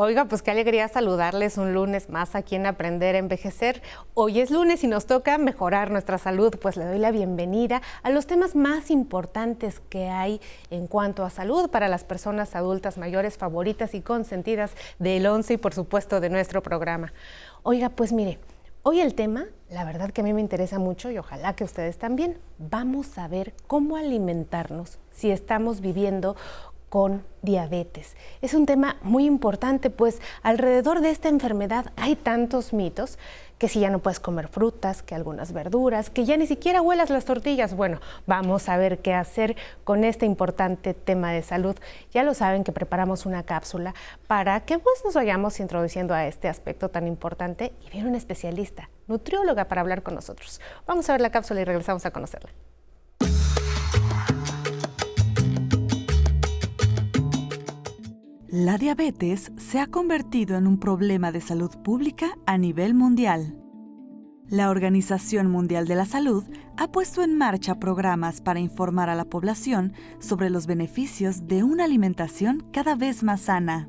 Oiga, pues qué alegría saludarles un lunes más aquí en Aprender a Envejecer. Hoy es lunes y nos toca mejorar nuestra salud, pues le doy la bienvenida a los temas más importantes que hay en cuanto a salud para las personas adultas mayores favoritas y consentidas del 11 y por supuesto de nuestro programa. Oiga, pues mire, hoy el tema, la verdad que a mí me interesa mucho y ojalá que ustedes también, vamos a ver cómo alimentarnos si estamos viviendo con diabetes. Es un tema muy importante, pues alrededor de esta enfermedad hay tantos mitos que si ya no puedes comer frutas, que algunas verduras, que ya ni siquiera huelas las tortillas. Bueno, vamos a ver qué hacer con este importante tema de salud. Ya lo saben que preparamos una cápsula para que pues nos vayamos introduciendo a este aspecto tan importante y viene un especialista, nutrióloga para hablar con nosotros. Vamos a ver la cápsula y regresamos a conocerla. La diabetes se ha convertido en un problema de salud pública a nivel mundial. La Organización Mundial de la Salud ha puesto en marcha programas para informar a la población sobre los beneficios de una alimentación cada vez más sana.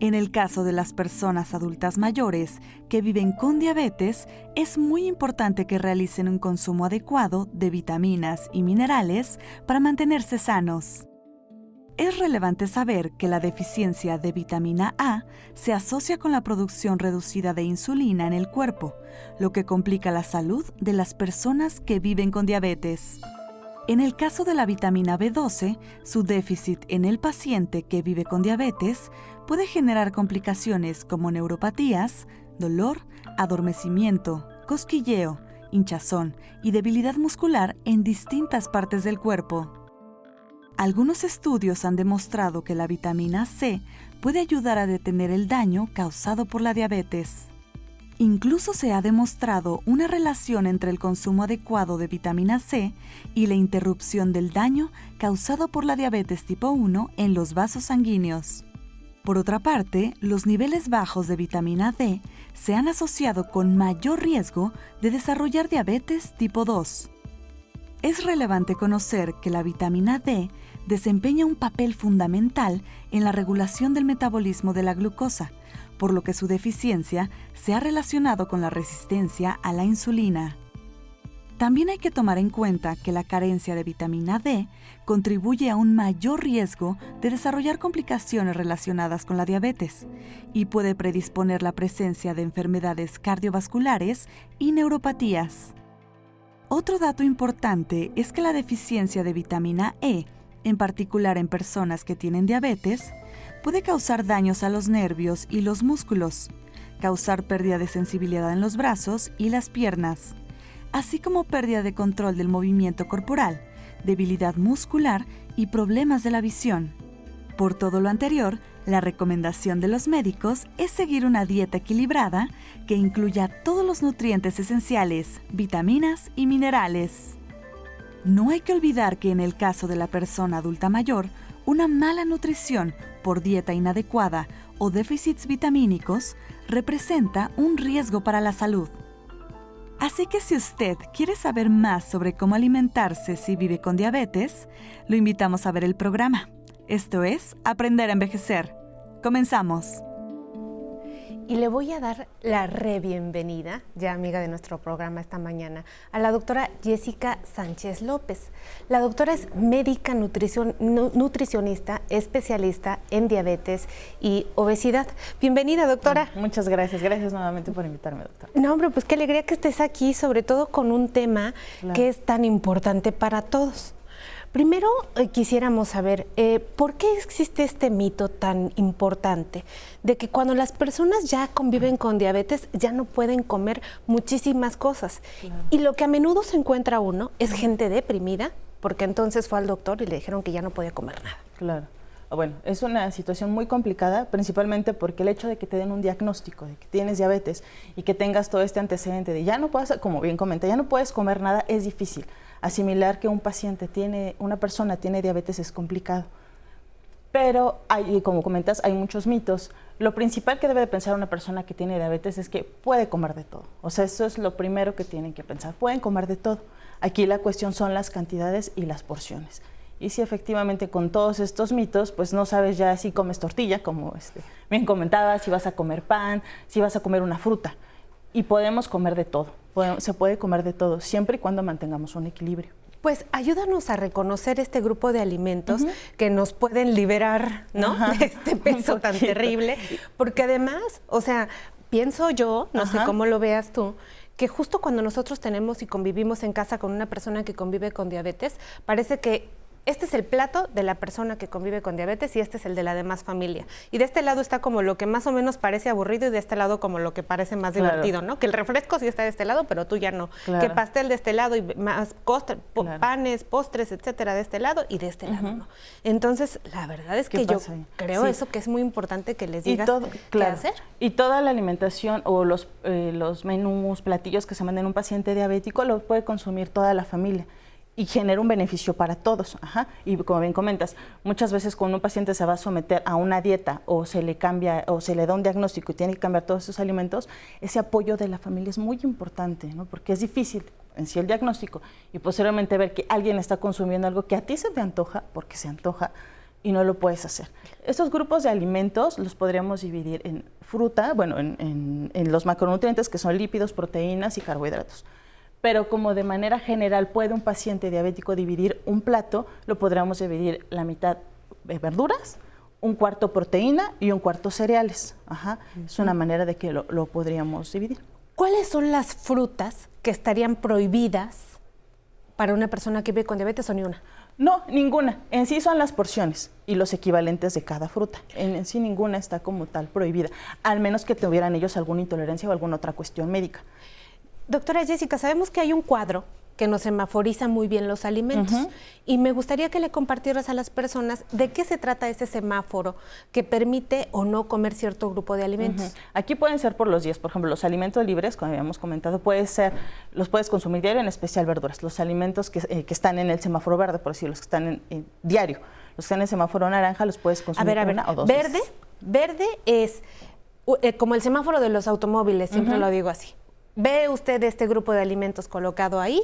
En el caso de las personas adultas mayores que viven con diabetes, es muy importante que realicen un consumo adecuado de vitaminas y minerales para mantenerse sanos. Es relevante saber que la deficiencia de vitamina A se asocia con la producción reducida de insulina en el cuerpo, lo que complica la salud de las personas que viven con diabetes. En el caso de la vitamina B12, su déficit en el paciente que vive con diabetes puede generar complicaciones como neuropatías, dolor, adormecimiento, cosquilleo, hinchazón y debilidad muscular en distintas partes del cuerpo. Algunos estudios han demostrado que la vitamina C puede ayudar a detener el daño causado por la diabetes. Incluso se ha demostrado una relación entre el consumo adecuado de vitamina C y la interrupción del daño causado por la diabetes tipo 1 en los vasos sanguíneos. Por otra parte, los niveles bajos de vitamina D se han asociado con mayor riesgo de desarrollar diabetes tipo 2. Es relevante conocer que la vitamina D desempeña un papel fundamental en la regulación del metabolismo de la glucosa, por lo que su deficiencia se ha relacionado con la resistencia a la insulina. También hay que tomar en cuenta que la carencia de vitamina D contribuye a un mayor riesgo de desarrollar complicaciones relacionadas con la diabetes y puede predisponer la presencia de enfermedades cardiovasculares y neuropatías. Otro dato importante es que la deficiencia de vitamina E en particular en personas que tienen diabetes, puede causar daños a los nervios y los músculos, causar pérdida de sensibilidad en los brazos y las piernas, así como pérdida de control del movimiento corporal, debilidad muscular y problemas de la visión. Por todo lo anterior, la recomendación de los médicos es seguir una dieta equilibrada que incluya todos los nutrientes esenciales, vitaminas y minerales. No hay que olvidar que en el caso de la persona adulta mayor, una mala nutrición por dieta inadecuada o déficits vitamínicos representa un riesgo para la salud. Así que si usted quiere saber más sobre cómo alimentarse si vive con diabetes, lo invitamos a ver el programa. Esto es Aprender a Envejecer. Comenzamos y le voy a dar la re-bienvenida, ya amiga de nuestro programa esta mañana, a la doctora Jessica Sánchez López. La doctora es médica nutricionista, especialista en diabetes y obesidad. Bienvenida, doctora. Muchas gracias, gracias nuevamente por invitarme, doctora. No, hombre, pues qué alegría que estés aquí, sobre todo con un tema que es tan importante para todos. Primero eh, quisiéramos saber eh, por qué existe este mito tan importante de que cuando las personas ya conviven con diabetes ya no pueden comer muchísimas cosas. Y lo que a menudo se encuentra uno es gente deprimida, porque entonces fue al doctor y le dijeron que ya no podía comer nada. Claro. Bueno, es una situación muy complicada, principalmente porque el hecho de que te den un diagnóstico de que tienes diabetes y que tengas todo este antecedente de ya no puedes, como bien comenta, ya no puedes comer nada, es difícil asimilar que un paciente tiene, una persona tiene diabetes es complicado. Pero, hay, como comentas, hay muchos mitos. Lo principal que debe de pensar una persona que tiene diabetes es que puede comer de todo. O sea, eso es lo primero que tienen que pensar. Pueden comer de todo. Aquí la cuestión son las cantidades y las porciones. Y si efectivamente con todos estos mitos, pues no sabes ya si comes tortilla, como este, bien comentaba, si vas a comer pan, si vas a comer una fruta. Y podemos comer de todo, se puede comer de todo, siempre y cuando mantengamos un equilibrio. Pues ayúdanos a reconocer este grupo de alimentos que nos pueden liberar, ¿no? De este peso tan terrible. Porque además, o sea, pienso yo, no sé cómo lo veas tú, que justo cuando nosotros tenemos y convivimos en casa con una persona que convive con diabetes, parece que este es el plato de la persona que convive con diabetes y este es el de la demás familia. Y de este lado está como lo que más o menos parece aburrido y de este lado como lo que parece más divertido, ¿no? Que el refresco sí está de este lado, pero tú ya no. Que pastel de este lado y más panes, postres, etcétera, de este lado y de este lado no. Entonces, la verdad es que yo creo eso que es muy importante que les digas qué hacer. Y toda la alimentación o los, eh, los menús, platillos que se manden a un paciente diabético los puede consumir toda la familia y genera un beneficio para todos. Y como bien comentas, muchas veces cuando un paciente se va a someter a una dieta o se le cambia o se le da un diagnóstico y tiene que cambiar todos esos alimentos, ese apoyo de la familia es muy importante, ¿no? porque es difícil en sí el diagnóstico y posteriormente ver que alguien está consumiendo algo que a ti se te antoja, porque se antoja, y no lo puedes hacer. Estos grupos de alimentos los podríamos dividir en fruta, bueno, en los macronutrientes que son lípidos, proteínas y carbohidratos pero como de manera general puede un paciente diabético dividir un plato, lo podríamos dividir la mitad de verduras, un cuarto proteína y un cuarto cereales. Es una manera de que lo, lo, podríamos dividir. ¿Cuáles son las frutas que estarían prohibidas para una persona que vive con diabetes o ni una? No, ninguna. En sí son las porciones y los equivalentes de cada fruta. En, sí ninguna está como tal prohibida, al menos que tuvieran ellos alguna intolerancia o alguna otra cuestión médica. Doctora Jessica, sabemos que hay un cuadro que nos semaforiza muy bien los alimentos. Y me gustaría que le compartieras a las personas de qué se trata ese semáforo que permite o no comer cierto grupo de alimentos. Aquí pueden ser por los días, por ejemplo, los alimentos libres, como habíamos comentado, puede ser, los puedes consumir diario, en especial verduras. Los alimentos que, eh, están en el semáforo verde, por decir, los que están en, diario. Los que están en el semáforo naranja los puedes consumir a ver, una o dos Verde, verde es eh, como el semáforo de los automóviles, siempre lo digo así ve usted este grupo de alimentos colocado ahí,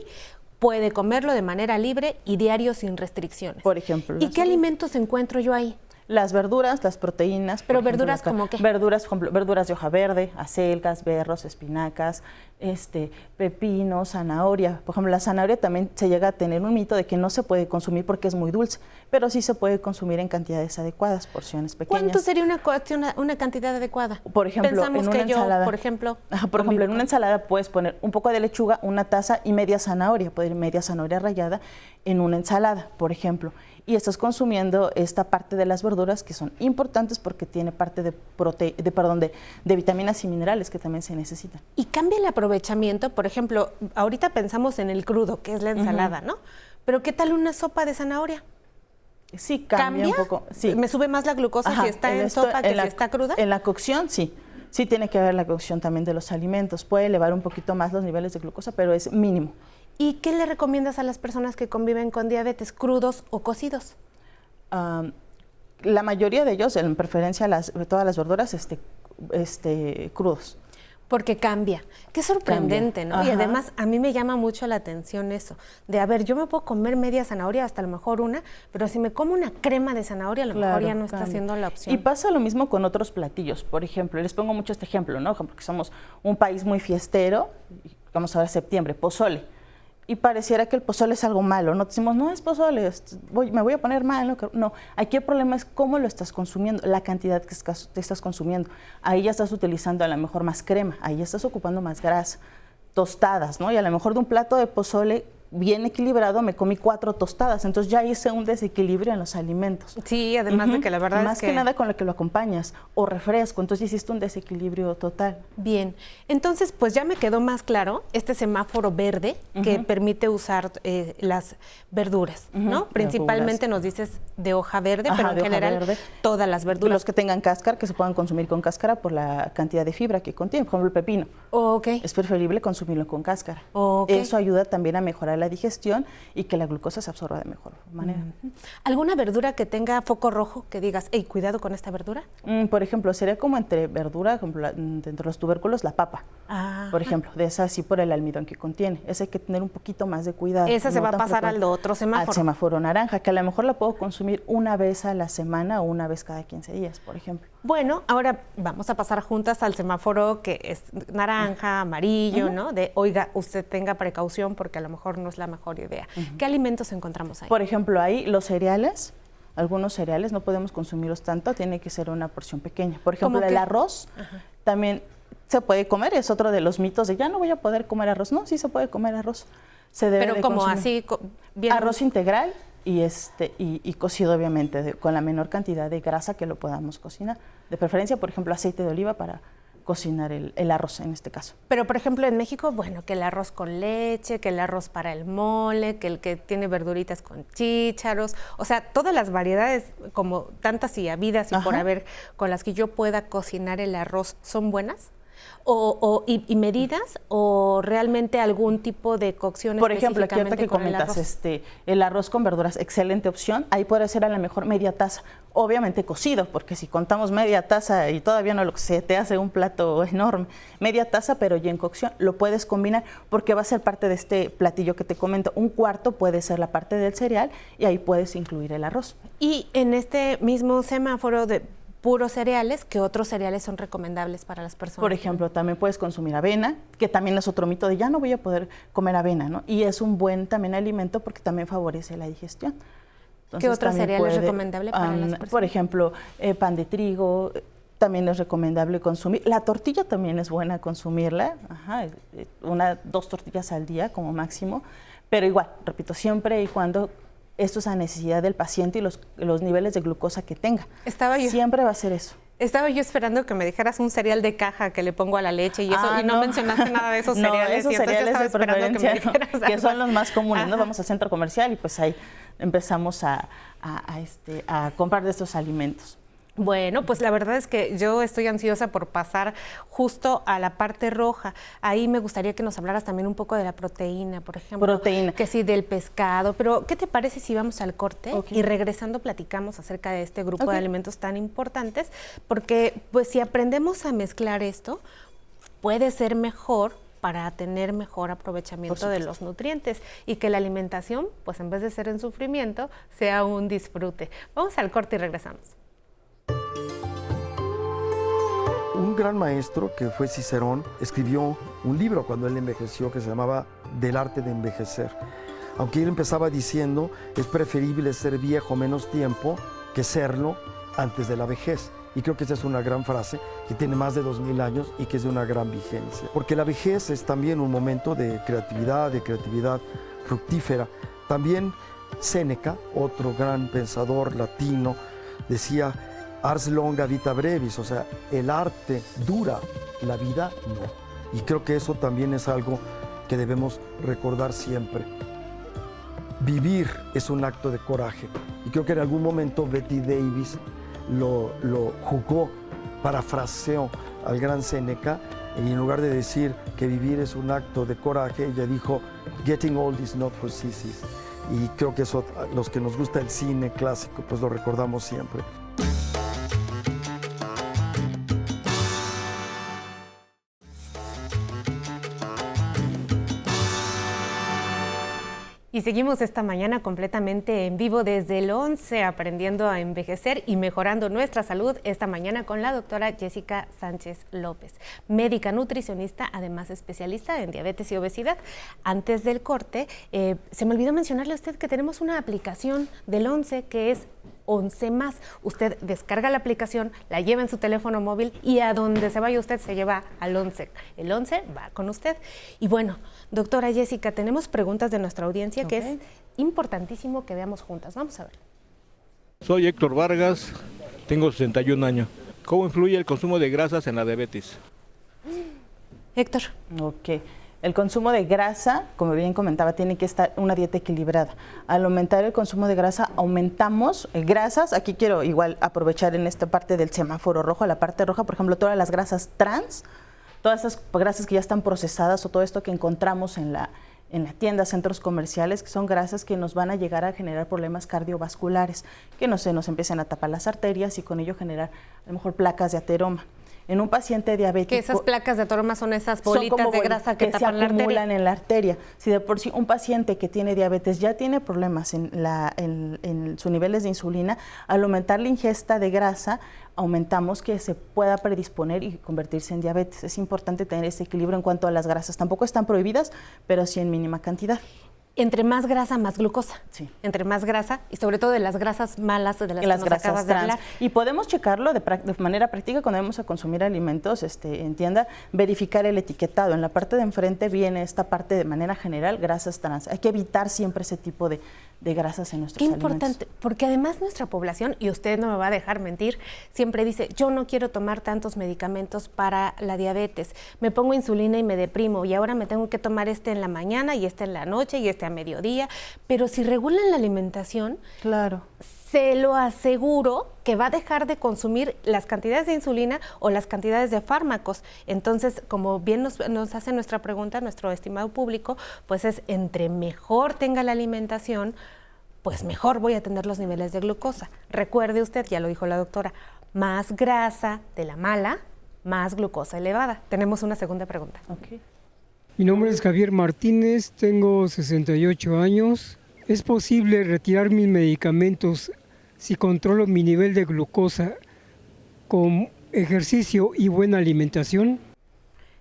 puede comerlo de manera libre y diario sin restricciones. Por ejemplo. ¿Y qué alimentos encuentro yo ahí? Las verduras, las proteínas. Pero verduras como qué? Verduras, verduras de hoja verde, acelgas, berros, espinacas, este, pepino, zanahoria. Por ejemplo, la zanahoria también se llega a tener un mito de que no se puede consumir porque es muy dulce, pero sí se puede consumir en cantidades adecuadas, porciones pequeñas. ¿Cuánto sería una, una cantidad adecuada? Por ejemplo, en una ensalada, por ejemplo, por ejemplo, en una ensalada puedes poner un poco de lechuga, una taza y media zanahoria, puede ir media zanahoria rallada en una ensalada, por ejemplo y estás consumiendo esta parte de las verduras que son importantes porque tiene parte de, de, perdón, de, vitaminas y minerales que también se necesitan. Y cambia el aprovechamiento, por ejemplo, ahorita pensamos en el crudo, que es la ensalada, ¿no? Pero ¿qué tal una sopa de zanahoria? Sí, cambia, un poco. Sí. ¿Me sube más la glucosa si está en, sopa que si está cruda? En la cocción, sí. Sí tiene que ver la cocción también de los alimentos. Puede elevar un poquito más los niveles de glucosa, pero es mínimo. ¿Y qué le recomiendas a las personas que conviven con diabetes, crudos o cocidos? la mayoría de ellos, en preferencia las, todas las verduras, este, este, crudos. Porque cambia. Qué sorprendente, ¿no? Y además a mí me llama mucho la atención eso, de a ver, yo me puedo comer media zanahoria, hasta a lo mejor una, pero si me como una crema de zanahoria, a lo mejor ya no está siendo la opción. Y pasa lo mismo con otros platillos. Por ejemplo, les pongo mucho este ejemplo, ¿no? Porque somos un país muy fiestero, vamos a ver septiembre, pozole y pareciera que el pozole es algo malo. No decimos, no es pozole, me voy a poner mal. No, aquí el problema es cómo lo estás consumiendo, la cantidad que te estás consumiendo. Ahí ya estás utilizando a lo mejor más crema, ahí ya estás ocupando más grasa, tostadas, ¿no? Y a lo mejor de un plato de pozole bien equilibrado, me comí cuatro tostadas, entonces ya hice un desequilibrio en los alimentos. Sí, además de que la verdad Más es que... nada con lo que lo acompañas, o refresco, entonces hiciste un desequilibrio total. Bien, entonces pues ya me quedó más claro este semáforo verde que permite usar eh, las verduras, ¿no? Principalmente nos dices de hoja verde, pero en general todas las verduras. Los que tengan cáscara, que se puedan consumir con cáscara por la cantidad de fibra que contiene, como el pepino. Oh, Es preferible consumirlo con cáscara. Eso ayuda también a mejorar para la digestión y que la glucosa se absorba de mejor manera. ¿Alguna verdura que tenga foco rojo que digas, hey, cuidado con esta verdura? Mm, por ejemplo, sería como entre verdura, ejemplo, entre los tubérculos, la papa. Por ejemplo, de esa sí por el almidón que contiene. Esa hay que tener un poquito más de cuidado. Esa se va a pasar al otro semáforo. Al semáforo naranja, que a lo mejor la puedo consumir una vez a la semana o una vez cada 15 días, por ejemplo. Bueno, ahora vamos a pasar juntas al semáforo que es naranja, amarillo, ¿no? De, oiga, usted tenga precaución porque a lo mejor no es la mejor idea. ¿Qué alimentos encontramos ahí? Por ejemplo, ahí los cereales, algunos cereales no podemos consumirlos tanto, tiene que ser una porción pequeña. Por ejemplo, el arroz también se puede comer, es otro de los mitos de ya no voy a poder comer arroz. No, sí se puede comer arroz. Se debe Pero como así, bien... Arroz integral y, este, y, cocido obviamente con la menor cantidad de grasa que lo podamos cocinar. De preferencia, por ejemplo, aceite de oliva para cocinar el, el, arroz en este caso. Pero, por ejemplo, en México, bueno, que el arroz con leche, que el arroz para el mole, que el que tiene verduritas con chícharos, o sea, todas las variedades, como tantas y habidas y por haber, con las que yo pueda cocinar el arroz, ¿son buenas? O, y, medidas o realmente algún tipo de cocción Por ejemplo, aquí que comentas, el este, el arroz con verduras, excelente opción. Ahí puede ser a lo mejor media taza, obviamente cocido, porque si contamos media taza y todavía no lo se te hace un plato enorme, media taza, pero ya en cocción, lo puedes combinar porque va a ser parte de este platillo que te comento. Un cuarto puede ser la parte del cereal y ahí puedes incluir el arroz. Y en este mismo semáforo de puros cereales, que otros cereales son recomendables para las personas? Por ejemplo, también puedes consumir avena, que también es otro mito de ya no voy a poder comer avena, ¿no? Y es un buen también alimento porque también favorece la digestión. ¿Qué otro cereal es recomendable para las personas? Por ejemplo, eh, pan de trigo, también es recomendable consumir. La tortilla también es buena consumirla, Ajá, eh, una, dos tortillas al día como máximo, pero igual, repito, siempre y cuando esto es a necesidad del paciente y los, los niveles de glucosa que tenga. Estaba yo, Siempre va a ser eso. Estaba yo esperando que me dijeras un cereal de caja que le pongo a la leche y eso, ah, y no, mencionaste nada de esos cereales. Esos cereales de preferencia, que, son los más comunes. ¿no? Vamos al centro comercial y pues ahí empezamos a, a, este, a comprar de estos alimentos. Bueno, pues la verdad es que yo estoy ansiosa por pasar justo a la parte roja. Ahí me gustaría que nos hablaras también un poco de la proteína, por ejemplo. Proteína. Que sí, del pescado. Pero, ¿qué te parece si vamos al corte y regresando platicamos acerca de este grupo de alimentos tan importantes? Porque, pues, si aprendemos a mezclar esto, puede ser mejor para tener mejor aprovechamiento de los nutrientes y que la alimentación, pues en vez de ser un sufrimiento, sea un disfrute. Vamos al corte y regresamos. Un gran maestro que fue Cicerón escribió un libro cuando él envejeció que se llamaba Del arte de envejecer. Aunque él empezaba diciendo, es preferible ser viejo menos tiempo que serlo antes de la vejez. Y creo que esa es una gran frase que tiene más de dos mil años y que es de una gran vigencia. Porque la vejez es también un momento de creatividad, de creatividad fructífera. También Séneca, otro gran pensador latino, decía, ars longa vita brevis, o sea, el arte dura, la vida no. Y creo que eso también es algo que debemos recordar siempre. Vivir es un acto de coraje. Y creo que en algún momento Betty Davis lo, jugó, parafraseó al gran Seneca, y en lugar de decir que vivir es un acto de coraje, ella dijo, Getting old is not for sissies. Y creo que eso, los que nos gusta el cine clásico, pues lo recordamos siempre. Seguimos esta mañana completamente en vivo desde el 11, aprendiendo a envejecer y mejorando nuestra salud esta mañana con la doctora Jessica Sánchez López, médica nutricionista, además especialista en diabetes y obesidad. Antes del corte, eh, se me olvidó mencionarle a usted que tenemos una aplicación del 11 que es 11 más. Usted descarga la aplicación, la lleva en su teléfono móvil y a donde se vaya usted se lleva al 11. El 11 va con usted. Y bueno, doctora Jessica, tenemos preguntas de nuestra audiencia que es importantísimo que veamos juntas. Vamos a ver. Soy Héctor Vargas, tengo 61 años. ¿Cómo influye el consumo de grasas en la diabetes? Héctor. Ok. El consumo de grasa, como bien comentaba, tiene que estar una dieta equilibrada. Al aumentar el consumo de grasa, aumentamos eh, grasas. Aquí quiero igual aprovechar en esta parte del semáforo rojo, la parte roja, por ejemplo, todas las grasas trans, todas esas grasas que ya están procesadas o todo esto que encontramos en la, en la tienda, centros comerciales, que son grasas que nos van a llegar a generar problemas cardiovasculares, que no se nos empiecen a tapar las arterias y con ello generar a lo mejor placas de ateroma en un paciente diabético. Que esas placas de ateroma son esas bolitas de grasa que, tapan se acumulan en la arteria. Si de por sí un paciente que tiene diabetes ya tiene problemas en, la, en sus niveles de insulina, al aumentar la ingesta de grasa, aumentamos que se pueda predisponer y convertirse en diabetes. Es importante tener ese equilibrio en cuanto a las grasas. Tampoco están prohibidas, pero sí en mínima cantidad entre más grasa, más glucosa. Sí. Entre más grasa y sobre todo de las grasas malas, de las, que nos acabas de hablar. Y podemos checarlo de, manera práctica cuando vamos a consumir alimentos este, en tienda, verificar el etiquetado. En la parte de enfrente viene esta parte de manera general, grasas trans. Hay que evitar siempre ese tipo de, de grasas en nuestros Qué importante, porque además nuestra población, y usted no me va a dejar mentir, siempre dice, yo no quiero tomar tantos medicamentos para la diabetes, me pongo insulina y me deprimo, y ahora me tengo que tomar este en la mañana y este en la noche y este a mediodía, pero si regulan la alimentación, claro. Se lo aseguro que va a dejar de consumir las cantidades de insulina o las cantidades de fármacos. Entonces, como bien nos, hace nuestra pregunta, nuestro estimado público, pues es entre mejor tenga la alimentación, pues mejor voy a tener los niveles de glucosa. Recuerde usted, ya lo dijo la doctora, más grasa de la mala, más glucosa elevada. Tenemos una segunda pregunta. Mi nombre es Javier Martínez, tengo 68 años. ¿Es posible retirar mis medicamentos si controlo mi nivel de glucosa con ejercicio y buena alimentación?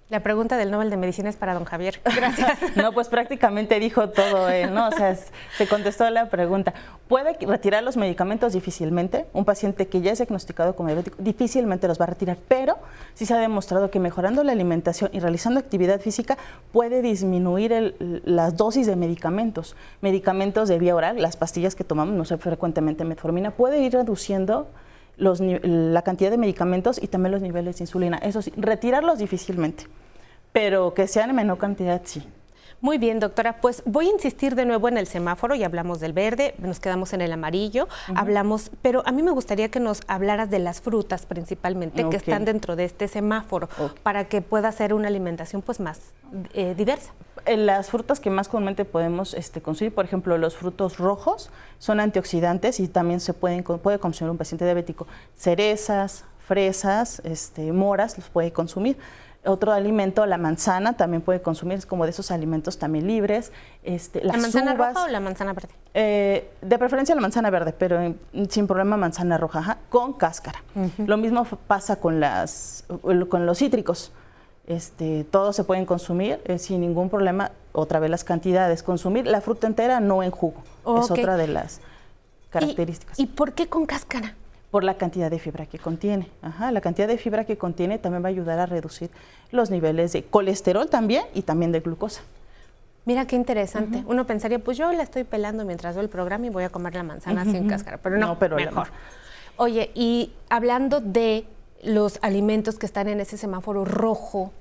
La pregunta del Nobel de Medicina es para don Javier. Gracias. no, pues prácticamente dijo todo él, ¿no? O sea, se contestó la pregunta. ¿Puede retirar los medicamentos difícilmente? Un paciente que ya es diagnosticado como diabético difícilmente los va a retirar, pero sí se ha demostrado que mejorando la alimentación y realizando actividad física puede disminuir las dosis de medicamentos. Medicamentos de vía oral, las pastillas que tomamos, no sé, frecuentemente metformina, puede ir reduciendo la cantidad de medicamentos y también los niveles de insulina. Eso sí, retirarlos difícilmente, pero que sean en menor cantidad, sí. Muy bien, doctora. Pues voy a insistir de nuevo en el semáforo. Ya hablamos del verde, nos quedamos en el amarillo, hablamos, pero a mí me gustaría que nos hablaras de las frutas principalmente que están dentro de este semáforo para que pueda ser una alimentación pues más eh, diversa. Las frutas que más comúnmente podemos este, consumir, por ejemplo, los frutos rojos, son antioxidantes y también se pueden puede consumir un paciente diabético. Cerezas, fresas, este, moras los puede consumir. Otro alimento, la manzana, también puede consumir, es como de esos alimentos también libres. Este, ¿La manzana roja o la manzana verde? Eh, de preferencia la manzana verde, pero sin problema manzana roja, con cáscara. Lo mismo pasa con, las, con los cítricos. Este, todos se pueden consumir eh, sin ningún problema. Otra vez las cantidades. Consumir la fruta entera, no en jugo. Es otra de las características. ¿Y por qué con cáscara? Por la cantidad de fibra que contiene. Ajá, la cantidad de fibra que contiene también va a ayudar a reducir los niveles de colesterol también y también de glucosa. Mira qué interesante. Uno pensaría, pues yo la estoy pelando mientras veo el programa y voy a comer la manzana sin cáscara, pero no, pero mejor. Oye, y hablando de los alimentos que están en ese semáforo rojo,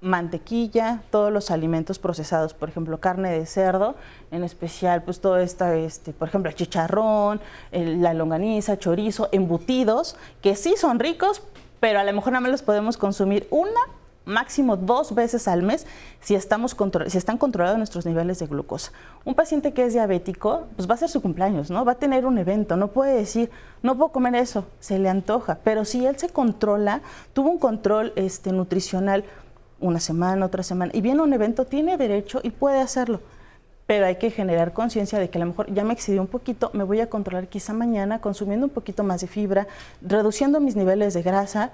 mantequilla, todos los alimentos procesados, por ejemplo, carne de cerdo, en especial, pues todo esta, este, por ejemplo, el chicharrón, la longaniza, chorizo, embutidos, que sí son ricos, pero a lo mejor nada más los podemos consumir una, máximo dos veces al mes si, estamos si están controlados nuestros niveles de glucosa. Un paciente que es diabético, pues va a ser su cumpleaños, ¿no? Va a tener un evento, no puede decir, no puedo comer eso, se le antoja, pero si él se controla, tuvo un control este, nutricional, una semana, otra semana, y viene un evento, tiene derecho y puede hacerlo. Pero hay que generar conciencia de que a lo mejor ya me excedí un poquito, me voy a controlar quizá mañana consumiendo un poquito más de fibra, reduciendo mis niveles de grasa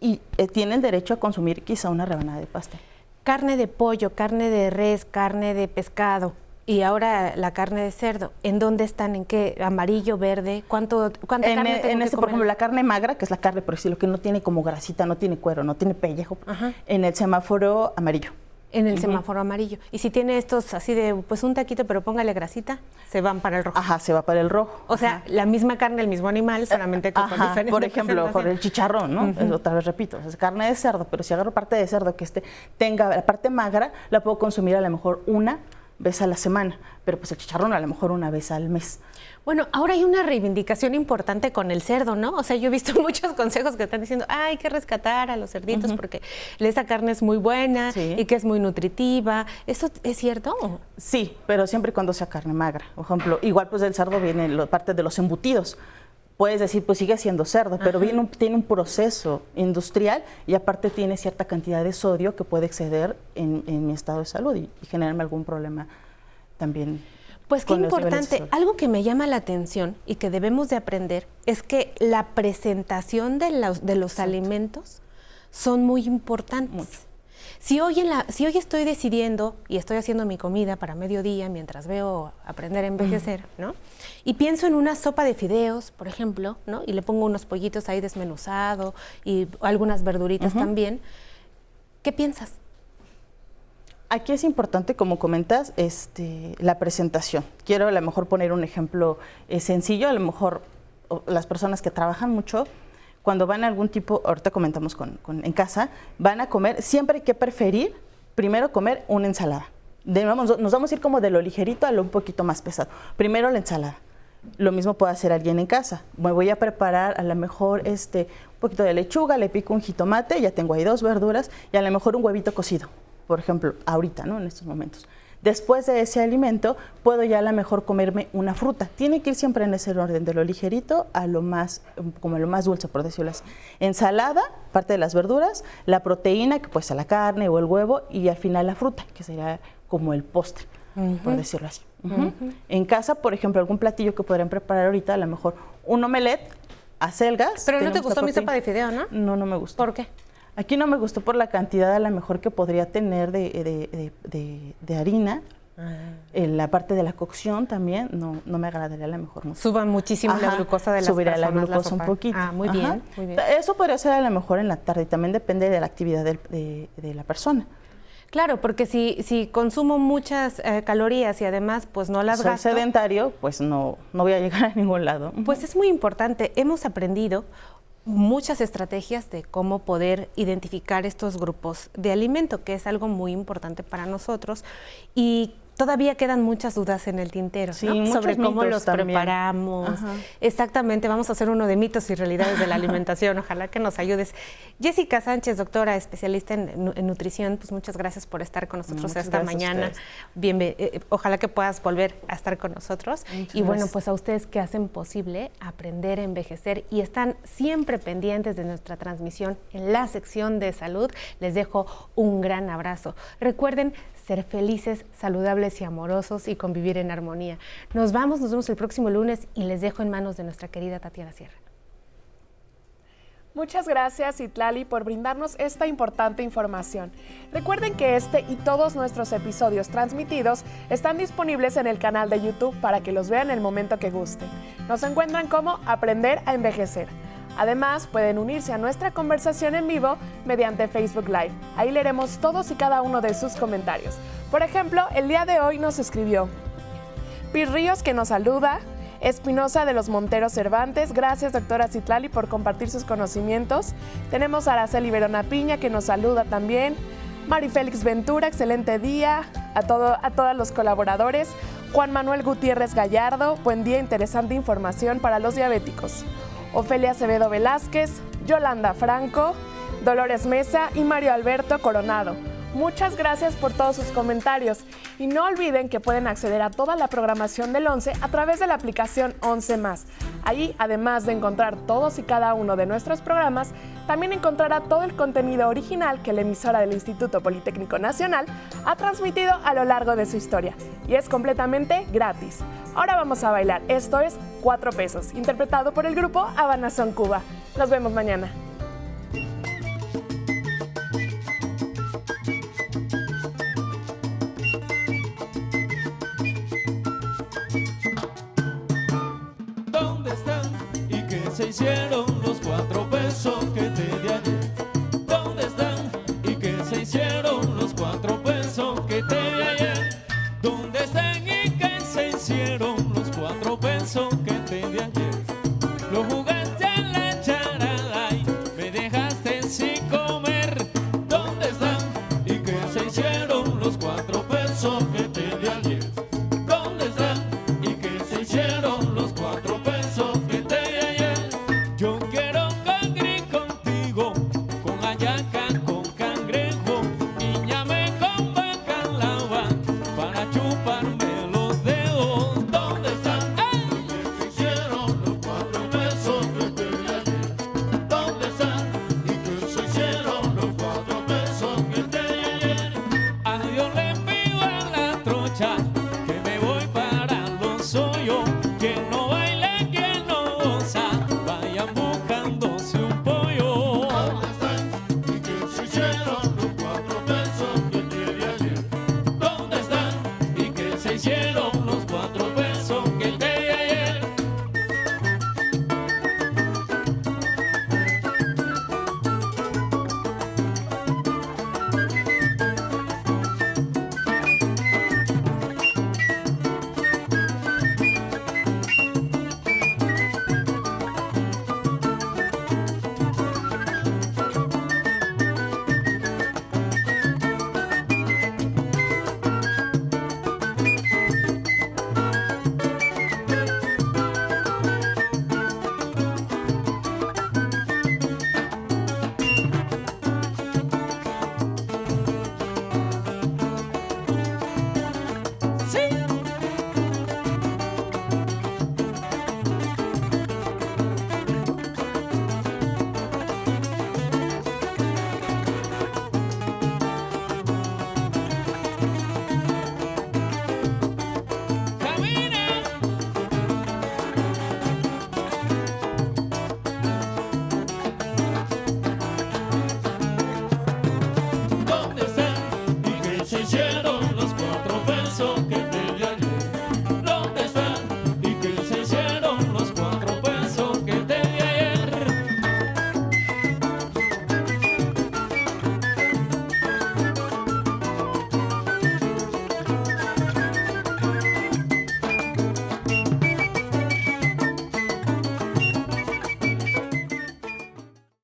y eh, tiene derecho a consumir quizá una rebanada de pastel. Carne de pollo, carne de res, carne de pescado, y ahora la carne de cerdo, ¿en dónde están? ¿En qué? ¿Amarillo, verde? ¿Cuánto, cuánta en, carne En este, por ejemplo, la carne magra, que es la carne, por decirlo, que no tiene como grasita, no tiene cuero, no tiene pellejo, en el semáforo amarillo. En el semáforo amarillo. Y si tiene estos así de, pues un taquito, pero póngale grasita, se van para el rojo. Ajá, se va para el rojo. O sea, la misma carne, el mismo animal, solamente con, Ajá, Por ejemplo, por el chicharrón, ¿no? Otra vez repito, es carne de cerdo, pero si agarro parte de cerdo que esté, tenga la parte magra, la puedo consumir a lo mejor una vez a la semana, pero pues el chicharrón a lo mejor una vez al mes. Bueno, ahora hay una reivindicación importante con el cerdo, ¿no? O sea, yo he visto muchos consejos que están diciendo, ah, hay que rescatar a los cerditos porque esa carne es muy buena y que es muy nutritiva. ¿Eso es cierto? Sí, pero siempre y cuando sea carne magra. Por ejemplo, igual pues del cerdo viene la parte de los embutidos puedes decir, pues sigue siendo cerdo, pero viene tiene un proceso industrial y aparte tiene cierta cantidad de sodio que puede exceder en, mi estado de salud y, generarme algún problema también. Pues qué importante, algo que me llama la atención y que debemos de aprender es que la presentación de los, de los alimentos son muy importantes. Si hoy, en la, si hoy estoy decidiendo y estoy haciendo mi comida para mediodía mientras veo aprender a envejecer, ¿no? Y pienso en una sopa de fideos, por ejemplo, ¿no? Y le pongo unos pollitos ahí desmenuzado y algunas verduritas también. ¿Qué piensas? Aquí es importante, como comentas, este, la presentación. Quiero a lo mejor poner un ejemplo eh, sencillo, a lo mejor las personas que trabajan mucho cuando van a algún tipo, ahorita comentamos con, en casa, van a comer, siempre hay que preferir primero comer una ensalada. nos vamos a ir como de lo ligerito a lo un poquito más pesado. Primero la ensalada. Lo mismo puede hacer alguien en casa. Me voy a preparar a lo mejor este, un poquito de lechuga, le pico un jitomate, ya tengo ahí dos verduras y a lo mejor un huevito cocido, por ejemplo, ahorita, ¿no? En estos momentos. Después de ese alimento, puedo ya a lo mejor comerme una fruta. Tiene que ir siempre en ese orden, de lo ligerito a lo más, como lo más dulce, por decirlo así. Ensalada, parte de las verduras, la proteína, que puede ser la carne o el huevo, y al final la fruta, que sería como el postre, por decirlo así. En casa, por ejemplo, algún platillo que podrían preparar ahorita, a lo mejor un omelette, acelgas. Pero no te gustó mi sopa de fideo, ¿no? No, no me gustó. ¿Por qué? Aquí no me gustó por la cantidad a lo mejor que podría tener de, harina. Ah. En la parte de la cocción también no, no me agradaría a lo mejor mucho. Suban muchísimo la glucosa de las Subiría la glucosa un poquito. Ah, muy bien, muy bien, Eso podría ser a lo mejor en la tarde y también depende de la actividad de, la persona. Claro, porque si, si consumo muchas eh, calorías y además pues no las Soy sedentario, pues no, no voy a llegar a ningún lado. Pues es muy importante. Hemos aprendido muchas estrategias de cómo poder identificar estos grupos de alimento, que es algo muy importante para nosotros y todavía quedan muchas dudas en el tintero sobre cómo los preparamos. Exactamente, vamos a hacer uno de mitos y realidades de la alimentación. Ojalá que nos ayudes. Jessica Sánchez, doctora, especialista en, nutrición, pues muchas gracias por estar con nosotros esta mañana. Bien, eh, eh, ojalá que puedas volver a estar con nosotros. y bueno, pues a ustedes que hacen posible aprender a envejecer y están siempre pendientes de nuestra transmisión en la sección de salud, les dejo un gran abrazo. Recuerden ser felices, saludables y amorosos y convivir en armonía. Nos vamos, nos vemos el próximo lunes y les dejo en manos de nuestra querida Tatiana Sierra. Muchas gracias Itlali por brindarnos esta importante información. Recuerden que este y todos nuestros episodios transmitidos están disponibles en el canal de YouTube para que los vean el momento que gusten. Nos encuentran como Aprender a Envejecer. Además, pueden unirse a nuestra conversación en vivo mediante Facebook Live. Ahí leeremos todos y cada uno de sus comentarios. Por ejemplo, el día de hoy nos escribió Pir Ríos que nos saluda, Espinosa de los Monteros Cervantes, gracias doctora Citlali por compartir sus conocimientos. Tenemos a Araceli Verona Piña que nos saluda también. Mari Félix Ventura, excelente día a, todo, a todos los colaboradores. Juan Manuel Gutiérrez Gallardo, buen día, interesante información para los diabéticos. Ofelia Acevedo Velázquez, Yolanda Franco, Dolores Mesa y Mario Alberto Coronado. Muchas gracias por todos sus comentarios y no olviden que pueden acceder a toda la programación del 11 a través de la aplicación 11 más. Allí, además de encontrar todos y cada uno de nuestros programas, también encontrará todo el contenido original que la emisora del Instituto Politécnico Nacional ha transmitido a lo largo de su historia y es completamente gratis. Ahora vamos a bailar. Esto es Cuatro Pesos, interpretado por el grupo Habana Son Cuba. Nos vemos mañana. Cuatro